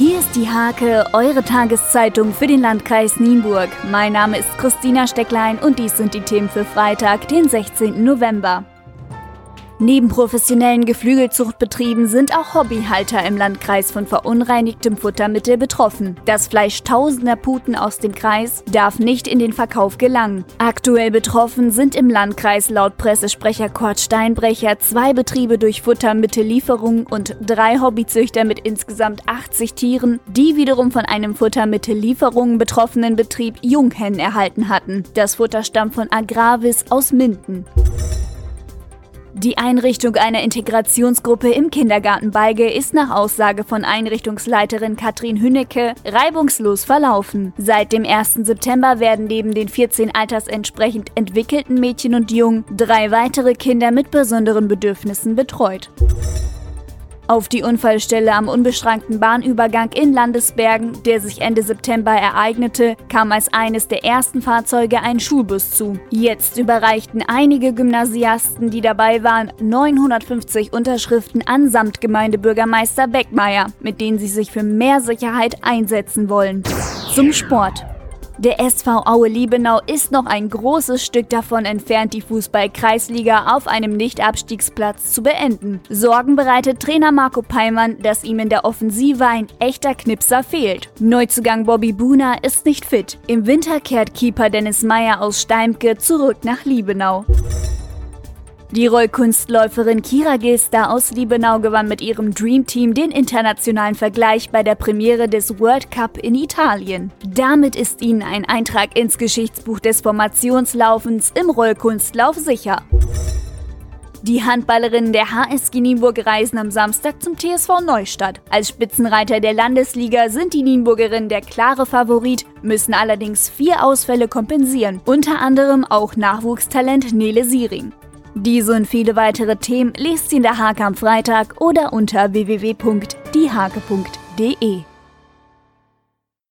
Hier ist die Hake, eure Tageszeitung für den Landkreis Nienburg. Mein Name ist Christina Stecklein und dies sind die Themen für Freitag, den 16. November. Neben professionellen Geflügelzuchtbetrieben sind auch Hobbyhalter im Landkreis von verunreinigtem Futtermittel betroffen. Das Fleisch tausender Puten aus dem Kreis darf nicht in den Verkauf gelangen. Aktuell betroffen sind im Landkreis laut Pressesprecher Kurt Steinbrecher zwei Betriebe durch Futtermittellieferung und drei Hobbyzüchter mit insgesamt 80 Tieren, die wiederum von einem Futtermittellieferungen betroffenen Betrieb Junghennen erhalten hatten. Das Futter stammt von Agravis aus Minden. Die Einrichtung einer Integrationsgruppe im Kindergarten Beige ist nach Aussage von Einrichtungsleiterin Katrin Hünnecke reibungslos verlaufen. Seit dem 1. September werden neben den 14 altersentsprechend entwickelten Mädchen und Jungen drei weitere Kinder mit besonderen Bedürfnissen betreut. Auf die Unfallstelle am unbeschrankten Bahnübergang in Landesbergen, der sich Ende September ereignete, kam als eines der ersten Fahrzeuge ein Schulbus zu. Jetzt überreichten einige Gymnasiasten, die dabei waren, 950 Unterschriften an Samtgemeindebürgermeister Beckmeier, mit denen sie sich für mehr Sicherheit einsetzen wollen. Zum Sport. Der SV Aue Liebenau ist noch ein großes Stück davon entfernt, die Fußball-Kreisliga auf einem Nicht-Abstiegsplatz zu beenden. Sorgen bereitet Trainer Marco Peimann, dass ihm in der Offensive ein echter Knipser fehlt. Neuzugang Bobby Buna ist nicht fit. Im Winter kehrt Keeper Dennis Meyer aus Steimke zurück nach Liebenau. Die Rollkunstläuferin Kira Gester aus Liebenau gewann mit ihrem Dream Team den internationalen Vergleich bei der Premiere des World Cup in Italien. Damit ist ihnen ein Eintrag ins Geschichtsbuch des Formationslaufens im Rollkunstlauf sicher. Die Handballerinnen der HSG Nienburg reisen am Samstag zum TSV Neustadt. Als Spitzenreiter der Landesliga sind die Nienburgerinnen der klare Favorit, müssen allerdings vier Ausfälle kompensieren, unter anderem auch Nachwuchstalent Nele Siering. Diese und viele weitere Themen lest ihr in der Hake am Freitag oder unter www.diehake.de.